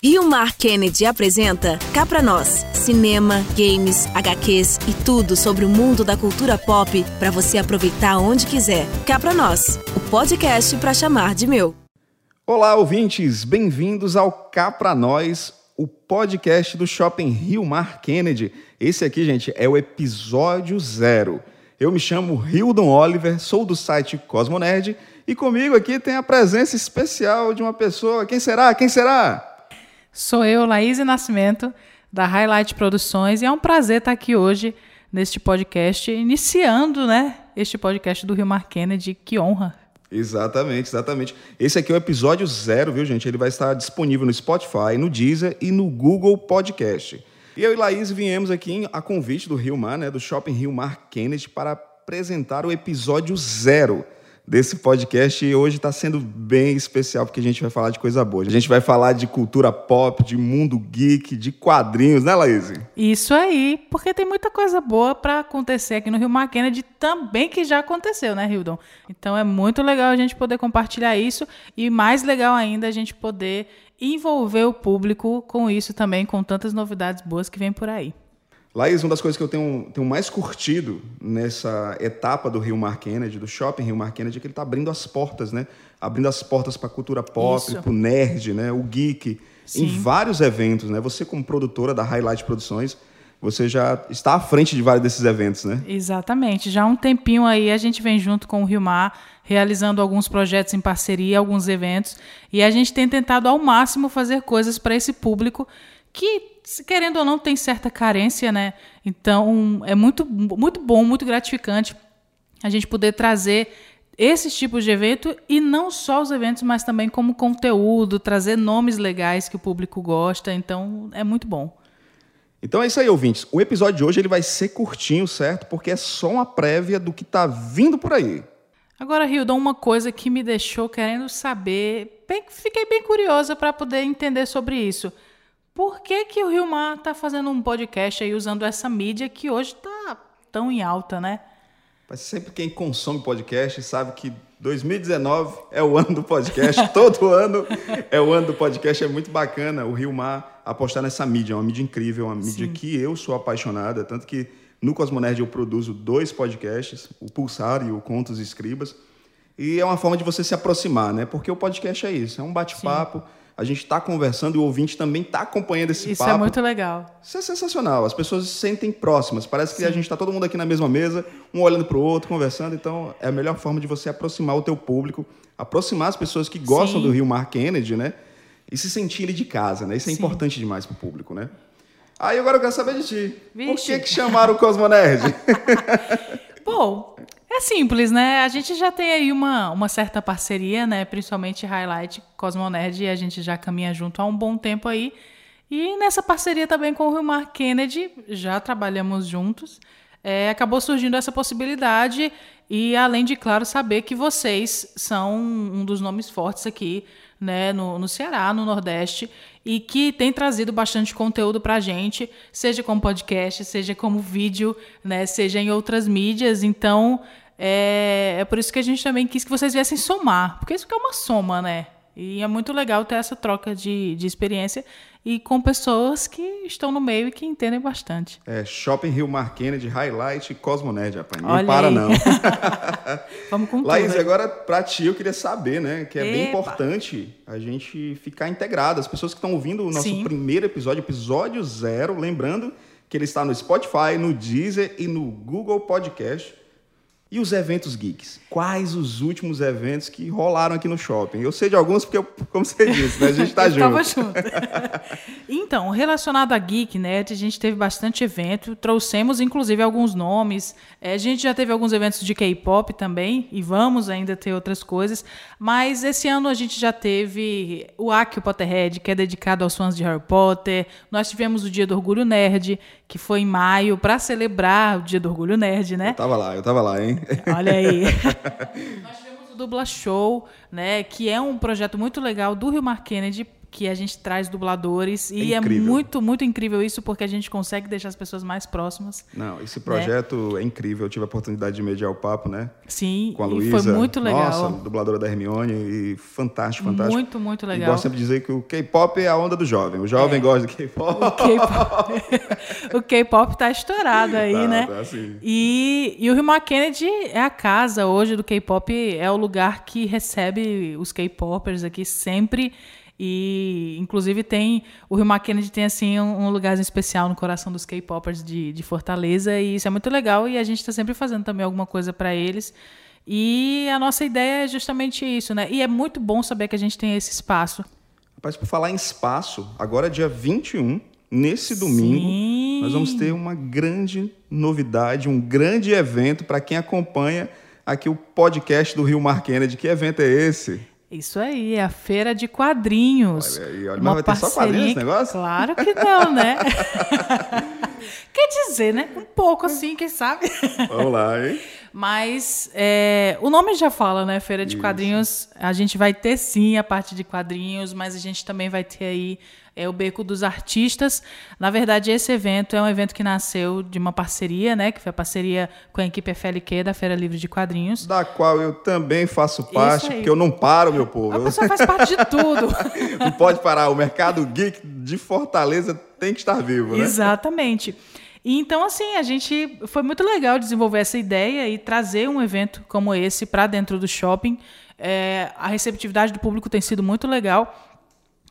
Rio Mar Kennedy apresenta Cá Pra Nós. Cinema, games, HQs e tudo sobre o mundo da cultura pop para você aproveitar onde quiser. Cá Pra Nós, o podcast para chamar de meu. Olá, ouvintes! Bem-vindos ao Cá Pra Nós, o podcast do Shopping Rio Mar Kennedy. Esse aqui, gente, é o episódio zero. Eu me chamo Hildon Oliver, sou do site Cosmonerd e comigo aqui tem a presença especial de uma pessoa. Quem será? Quem será? Sou eu, Laís Nascimento, da Highlight Produções, e é um prazer estar aqui hoje neste podcast, iniciando né, este podcast do Rio Mar Kennedy. Que honra! Exatamente, exatamente. Esse aqui é o episódio zero, viu, gente? Ele vai estar disponível no Spotify, no Deezer e no Google Podcast. E eu e Laís viemos aqui a convite do Rio Mar, né, do Shopping Rio Mar Kennedy, para apresentar o episódio zero desse podcast e hoje está sendo bem especial porque a gente vai falar de coisa boa. A gente vai falar de cultura pop, de mundo geek, de quadrinhos, né, Laís? Isso aí, porque tem muita coisa boa para acontecer aqui no Rio Mar também que já aconteceu, né, Hildon? Então é muito legal a gente poder compartilhar isso e mais legal ainda a gente poder envolver o público com isso também, com tantas novidades boas que vem por aí. Laís, uma das coisas que eu tenho, tenho mais curtido nessa etapa do Rio Mar Kennedy, do Shopping Rio Mar Kennedy, é que ele está abrindo as portas, né? Abrindo as portas para a cultura pop, para o nerd, né? o geek, Sim. em vários eventos. Né? Você, como produtora da Highlight Produções, você já está à frente de vários desses eventos, né? Exatamente. Já há um tempinho aí a gente vem junto com o Rio Mar, realizando alguns projetos em parceria, alguns eventos, e a gente tem tentado ao máximo fazer coisas para esse público que querendo ou não, tem certa carência, né? Então, é muito, muito bom, muito gratificante a gente poder trazer esses tipos de evento e não só os eventos, mas também como conteúdo, trazer nomes legais que o público gosta. Então, é muito bom. Então é isso aí, ouvintes. O episódio de hoje ele vai ser curtinho, certo? Porque é só uma prévia do que está vindo por aí. Agora, Hildon, uma coisa que me deixou querendo saber, bem, fiquei bem curiosa para poder entender sobre isso. Por que, que o Rio Mar está fazendo um podcast aí usando essa mídia que hoje está tão em alta, né? Mas sempre quem consome podcast sabe que 2019 é o ano do podcast, todo ano é o ano do podcast, é muito bacana o Rio Mar apostar nessa mídia, é uma mídia incrível, uma mídia Sim. que eu sou apaixonada, tanto que no Cosmonerd eu produzo dois podcasts, o Pulsar e o Contos e Escribas, e é uma forma de você se aproximar, né? Porque o podcast é isso, é um bate-papo, a gente está conversando e o ouvinte também está acompanhando esse Isso papo. Isso é muito legal. Isso é sensacional. As pessoas se sentem próximas. Parece que Sim. a gente está todo mundo aqui na mesma mesa, um olhando para o outro, conversando. Então, é a melhor forma de você aproximar o teu público, aproximar as pessoas que gostam Sim. do Rio Mar Kennedy, né? E se sentirem de casa, né? Isso é Sim. importante demais para o público, né? Aí agora eu quero saber de ti. Vixe. Por que, que chamaram o Cosmonerd? Bom, é simples, né? A gente já tem aí uma, uma certa parceria, né? Principalmente Highlight, Cosmonerd, e a gente já caminha junto há um bom tempo aí. E nessa parceria também com o Rio Mar Kennedy, já trabalhamos juntos. É, acabou surgindo essa possibilidade e além de claro saber que vocês são um dos nomes fortes aqui né, no, no Ceará, no Nordeste, e que tem trazido bastante conteúdo para a gente, seja como podcast, seja como vídeo, né, seja em outras mídias. Então, é, é por isso que a gente também quis que vocês viessem somar, porque isso é uma soma, né? E é muito legal ter essa troca de, de experiência e com pessoas que estão no meio e que entendem bastante. É, Shopping Rio Mar Kennedy, Highlight e Cosmonerd, rapaz. Não para, aí. não. Vamos com Laís, tudo. agora para ti eu queria saber, né, que é Epa. bem importante a gente ficar integrado. As pessoas que estão ouvindo o nosso Sim. primeiro episódio, episódio zero, lembrando que ele está no Spotify, no Deezer e no Google Podcast. E os eventos geeks? Quais os últimos eventos que rolaram aqui no shopping? Eu sei de alguns porque, eu, como você disse, né, a gente está junto. Junto. então, relacionado a Geek Net, a gente teve bastante evento, trouxemos inclusive alguns nomes. É, a gente já teve alguns eventos de K-pop também, e vamos ainda ter outras coisas. Mas esse ano a gente já teve o Aki Potterhead, que é dedicado aos fãs de Harry Potter. Nós tivemos o Dia do Orgulho Nerd, que foi em maio, para celebrar o Dia do Orgulho Nerd, né? Eu tava lá, eu tava lá, hein? Olha aí. Nós tivemos o Dubla Show, né, que é um projeto muito legal do Rio Mar Kennedy que a gente traz dubladores. E É é, muito, muito incrível isso, porque a gente consegue deixar as pessoas mais próximas. Não, esse projeto é incrível. Eu tive a oportunidade de mediar o papo, né? Sim, Com a e Luísa. foi muito legal. Nossa, dubladora da Hermione. E fantástico, fantástico. Muito, muito E legal. gosto sempre de dizer que o K-pop é a onda do jovem. O jovem gosta de K-pop. O K-pop- o K-pop tá estourado aí, Tá, né? tá, sim. E, e o Rio Kennedy é a casa hoje do K-pop, é o lugar que recebe os K-popers aqui sempre. E, inclusive, tem. O Rio Mar Kennedy tem, assim, um, um lugarzinho especial no coração dos K-popers de, de Fortaleza. E isso é muito legal. E a gente está sempre fazendo também alguma coisa para eles. E a nossa ideia é justamente isso, né? E é muito bom saber que a gente tem esse espaço. Rapaz, por falar em espaço, agora dia 21, nesse domingo, Sim. nós vamos ter uma grande novidade, um grande evento para quem acompanha aqui o podcast do Rio Mar Kennedy. Que evento é esse? Isso aí, é a feira de quadrinhos. Olha aí, olha, Uma mas vai ter só quadrinhos parceria- negócio? Claro que não, né? Quer dizer, né? Um pouco assim, quem sabe? Vamos lá, hein? Mas é, o nome já fala, né? Feira de quadrinhos. A gente vai ter sim a parte de quadrinhos, mas a gente também vai ter aí é, o Beco dos Artistas. Na verdade, esse evento é um evento que nasceu de uma parceria, né? Que foi a parceria com a equipe FLQ da Feira Livre de Quadrinhos. Da qual eu também faço parte, porque eu não paro, meu A povo. pessoa faz parte de tudo. Não pode parar. O mercado geek de Fortaleza tem que estar vivo, né? Exatamente. E então, assim, a gente. Foi muito legal desenvolver essa ideia e trazer um evento como esse para dentro do shopping. É, a receptividade do público tem sido muito legal.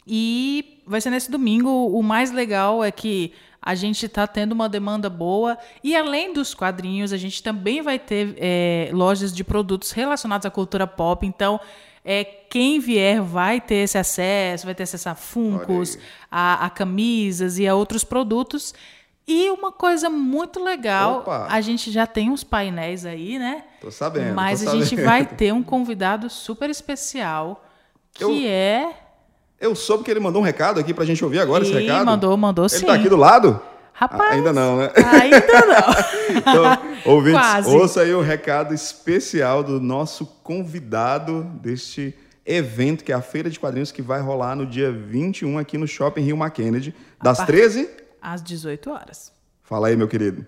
E vai ser nesse domingo. O mais legal é que a gente está tendo uma demanda boa. E além dos quadrinhos, a gente também vai ter é, lojas de produtos relacionados à cultura pop. Então, é, quem vier vai ter esse acesso, vai ter acesso a aí. a, a camisas e a outros produtos. E uma coisa muito legal, Opa. a gente já tem uns painéis aí, né? Tô sabendo, Mas tô a gente sabendo. vai ter um convidado super especial, que Eu- é... Eu soube que ele mandou um recado aqui pra gente ouvir agora esse Ih, recado. mandou, mandou Ele sim. tá aqui do lado? Rapaz, Ainda não, né? Ainda não. Então, ouvintes, Quase. ouça aí o recado especial do nosso convidado deste evento, que é a Feira de Quadrinhos, que vai rolar no dia 21 aqui no Shopping Rio Mar Kennedy, das par- 13? Às 18 horas. Fala aí, meu querido.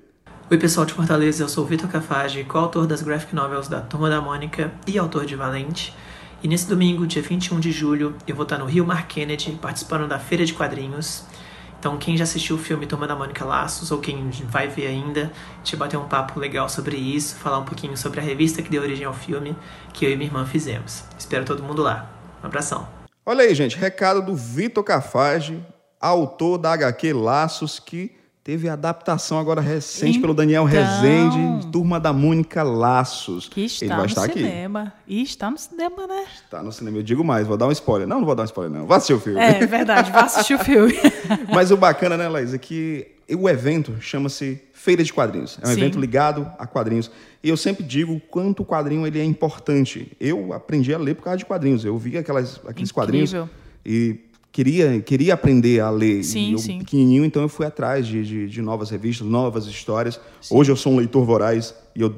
Oi pessoal de Fortaleza, eu sou o Vitor Cafage, coautor das graphic novels da Turma da Mônica e autor de Valente. E nesse domingo, dia 21 de julho, eu vou estar no Rio Mar Kennedy participando da Feira de Quadrinhos. Então quem já assistiu o filme Turma da Mônica Laços ou quem vai ver ainda, vai bater um papo legal sobre isso, falar um pouquinho sobre a revista que deu origem ao filme que eu e minha irmã fizemos. Espero todo mundo lá. Um abração. Olha aí, gente, recado do Vitor Cafage, autor da HQ Laços, que teve adaptação agora recente pelo Daniel Então. Rezende, Turma da Mônica Laços. Que está Ele vai no estar aqui. cinema. E está no cinema, né? Tá no cinema. Eu digo mais, vou dar um spoiler. Não, não vou dar um spoiler, não. Vá assistir o filme. É verdade, vá assistir o filme. Mas o bacana, né, Laís, é que o evento chama-se Feira de Quadrinhos. É um Sim. evento ligado a quadrinhos. E eu sempre digo o quanto o quadrinho ele é importante. Eu aprendi a ler por causa de quadrinhos. Eu vi aquelas, aqueles Incrível. quadrinhos e queria, queria aprender a ler. Sim, eu, sim. pequenininho, então eu fui atrás de, de, de novas revistas, novas histórias. Hoje eu sou um leitor voraz e eu,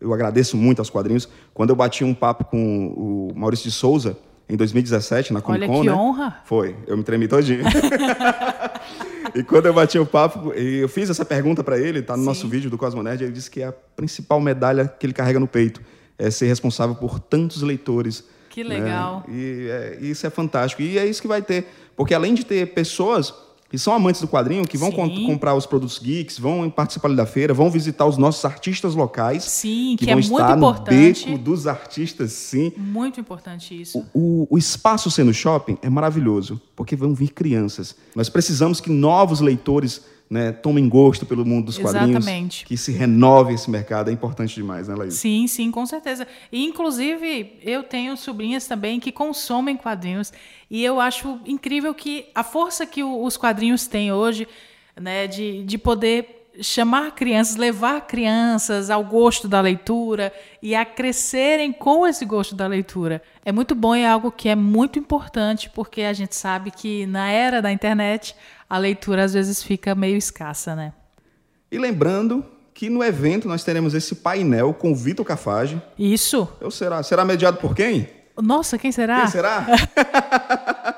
eu agradeço muito aos quadrinhos. Quando eu bati um papo com o Maurício de Souza, em 2017, na Comic Olha Con, que né? honra. Foi, eu me tremi todinho. e quando eu bati o papo, e eu fiz essa pergunta para ele, tá no Sim. nosso vídeo do Cosmonerd, ele disse que a principal medalha que ele carrega no peito é ser responsável por tantos leitores. Que né? legal. E é, isso é fantástico. E é isso que vai ter. Porque além de ter pessoas que são amantes do quadrinho, que vão comprar os produtos geeks, vão participar ali da feira, vão visitar os nossos artistas locais. Sim, que, vão é estar muito no importante. beco dos artistas, sim. Muito importante isso. O, o espaço sendo shopping é maravilhoso, porque vão vir crianças. Nós precisamos que novos leitores né, tomem gosto pelo mundo dos quadrinhos. Exatamente. Que se renove esse mercado. É importante demais, né, Laís? Sim, sim, com certeza. E, inclusive, eu tenho sobrinhas também que consomem quadrinhos. E eu acho incrível que a força que o- os quadrinhos têm hoje, né, de, de poder chamar crianças, levar crianças ao gosto da leitura e a crescerem com esse gosto da leitura. É muito bom e é algo que é muito importante, porque a gente sabe que na era da internet a leitura às vezes fica meio escassa, né? E lembrando que no evento nós teremos esse painel com o Vitor Cafage. Isso. Eu será, será mediado por quem? Nossa, quem será? Quem será?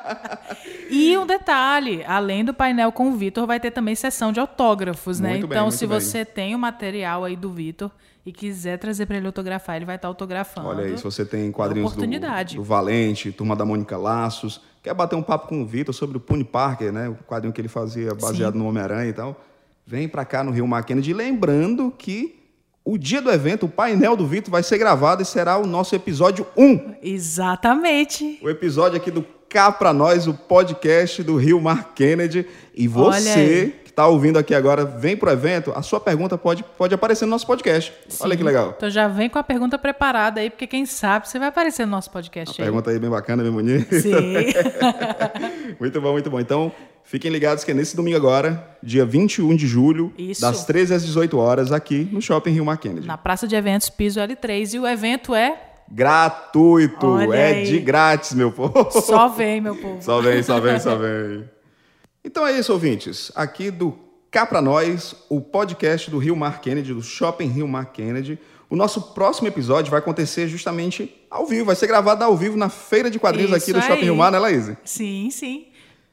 E um detalhe, além do painel com o Vitor, vai ter também sessão de autógrafos, né? Muito bem, então, se bem. você tem o material aí do Vitor e quiser trazer para ele autografar, ele vai estar autografando. Olha aí, se você tem quadrinhos do, oportunidade. do Valente, Turma da Mônica Laços, quer bater um papo com o Vitor sobre o Puni Parker, né? O quadrinho que ele fazia baseado no Homem-Aranha e tal. Vem pra cá no Rio Mar Kennedy. Lembrando que o dia do evento, o painel do Vitor vai ser gravado e será o nosso episódio 1. Exatamente. O episódio aqui do Cá Pra Nós, o podcast do Rio Mar Kennedy. E você que está ouvindo aqui agora, vem pro evento, a sua pergunta pode, pode aparecer no nosso podcast. Olha que Sim. legal. Então já vem com a pergunta preparada aí, porque quem sabe você vai aparecer no nosso podcast aí. Pergunta aí bem bacana, bem bonita. Sim. Muito bom, muito bom. Então, fiquem ligados que é nesse domingo agora, dia 21 de julho, Isso. das 13 às 18 horas, aqui no Shopping Rio Mar Kennedy. Na Praça de Eventos, piso L3. E o evento é Gratuito! Olha é aí. de grátis, meu povo. Só Vem, meu povo. Só vem, só vem, só vem. Então é isso, ouvintes. Aqui do Cá Pra Nós, o podcast do Rio Mar Kennedy, do Shopping Rio Mar Kennedy. O nosso próximo episódio vai acontecer justamente ao vivo, vai ser gravado ao vivo na feira de quadrinhos aqui do Isso Shopping aí. Rio Mar, né, Laís? Sim, sim.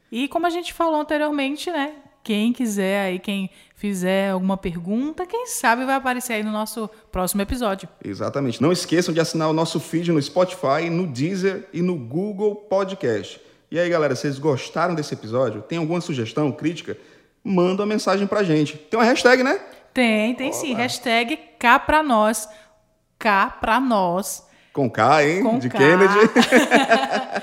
E como a gente falou anteriormente, né? Quem quiser aí, quem fizer alguma pergunta, quem sabe vai aparecer aí no nosso próximo episódio. Exatamente. Não esqueçam de assinar o nosso feed no Spotify, no Deezer e no Google Podcast. E aí, galera, vocês gostaram desse episódio? Tem alguma sugestão, crítica? Manda uma mensagem pra gente. Tem uma hashtag, né? Tem, tem sim. Hashtag cá pra nós. Cá pra nós. Com K, hein? Com de K. Kennedy.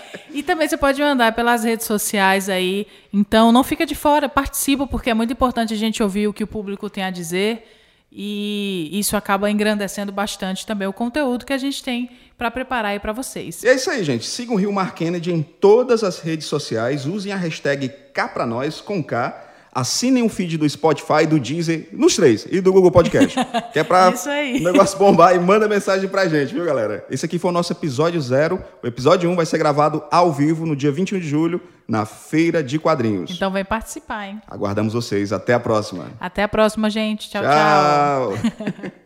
E também você pode mandar pelas redes sociais aí. Então não fica de fora, participa, porque é muito importante a gente ouvir o que o público tem a dizer. E isso acaba engrandecendo bastante também o conteúdo que a gente tem para preparar aí para vocês. E é isso aí, gente. Sigam o Rio Mar Kennedy em todas as redes sociais. Usem a hashtag Cá pra nós, com K. Assinem o feed do Spotify, do Deezer, nos três, e do Google Podcast. que é pra o negócio bombar e manda mensagem pra gente, viu, galera? Esse aqui foi o nosso episódio zero. O episódio 1 vai ser gravado ao vivo no dia 21 de julho, na Feira de Quadrinhos. Então vem participar, hein? Aguardamos vocês. Até a próxima. Até a próxima, gente. tchau. tchau. tchau.